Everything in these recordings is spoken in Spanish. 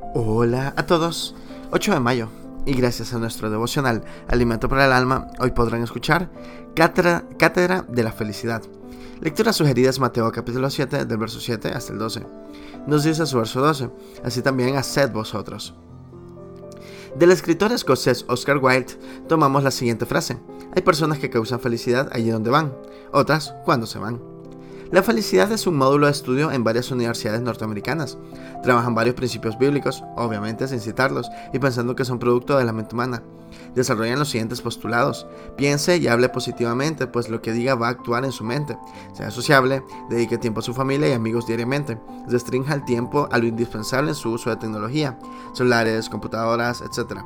Hola a todos, 8 de mayo, y gracias a nuestro devocional Alimento para el Alma, hoy podrán escuchar Cátedra, de la Felicidad. Lectura sugerida es Mateo capítulo 7, del verso 7 hasta el 12. Nos dice su verso 12, así también haced vosotros. Del escritor escocés Oscar Wilde tomamos la siguiente frase. Hay personas que causan felicidad allí donde van, otras cuando se van. La felicidad es un módulo de estudio en varias universidades norteamericanas. Trabajan varios principios bíblicos, obviamente sin citarlos, y pensando que son producto de la mente humana. Desarrollan los siguientes postulados. Piense y hable positivamente, pues lo que diga va a actuar en su mente. Sea sociable, dedique tiempo a su familia y amigos diariamente. Restrinja el tiempo a lo indispensable en su uso de tecnología, celulares, computadoras, etc.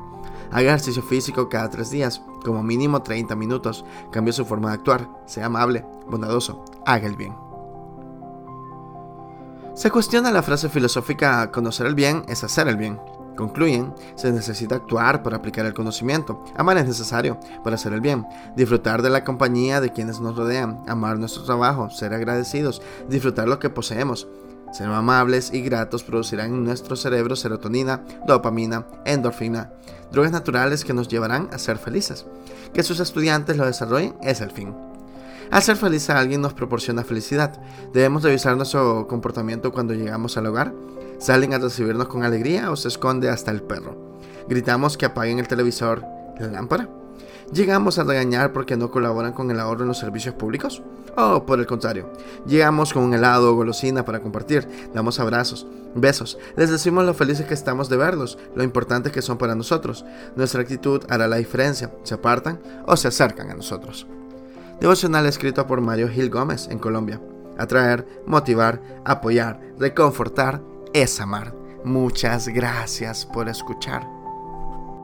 Haga ejercicio físico cada tres días, como mínimo 30 minutos. Cambie su forma de actuar. Sea amable, bondadoso. Haga el bien. Se cuestiona la frase filosófica conocer el bien es hacer el bien. Concluyen, se necesita actuar para aplicar el conocimiento, amar es necesario para hacer el bien, disfrutar de la compañía de quienes nos rodean, amar nuestro trabajo, ser agradecidos, disfrutar lo que poseemos. Ser amables y gratos producirán en nuestro cerebro serotonina, dopamina, endorfina, drogas naturales que nos llevarán a ser felices. Que sus estudiantes lo desarrollen es el fin. Hacer feliz a alguien nos proporciona felicidad. Debemos revisar nuestro comportamiento cuando llegamos al hogar. ¿Salen a recibirnos con alegría o se esconde hasta el perro? ¿Gritamos que apaguen el televisor, la lámpara? ¿Llegamos a regañar porque no colaboran con el ahorro en los servicios públicos? O por el contrario, llegamos con un helado o golosina para compartir, damos abrazos, besos, les decimos lo felices que estamos de verlos, lo importantes que son para nosotros. Nuestra actitud hará la diferencia, se apartan o se acercan a nosotros. Devocional escrito por Mario Gil Gómez en Colombia. Atraer, motivar, apoyar, reconfortar es amar. Muchas gracias por escuchar.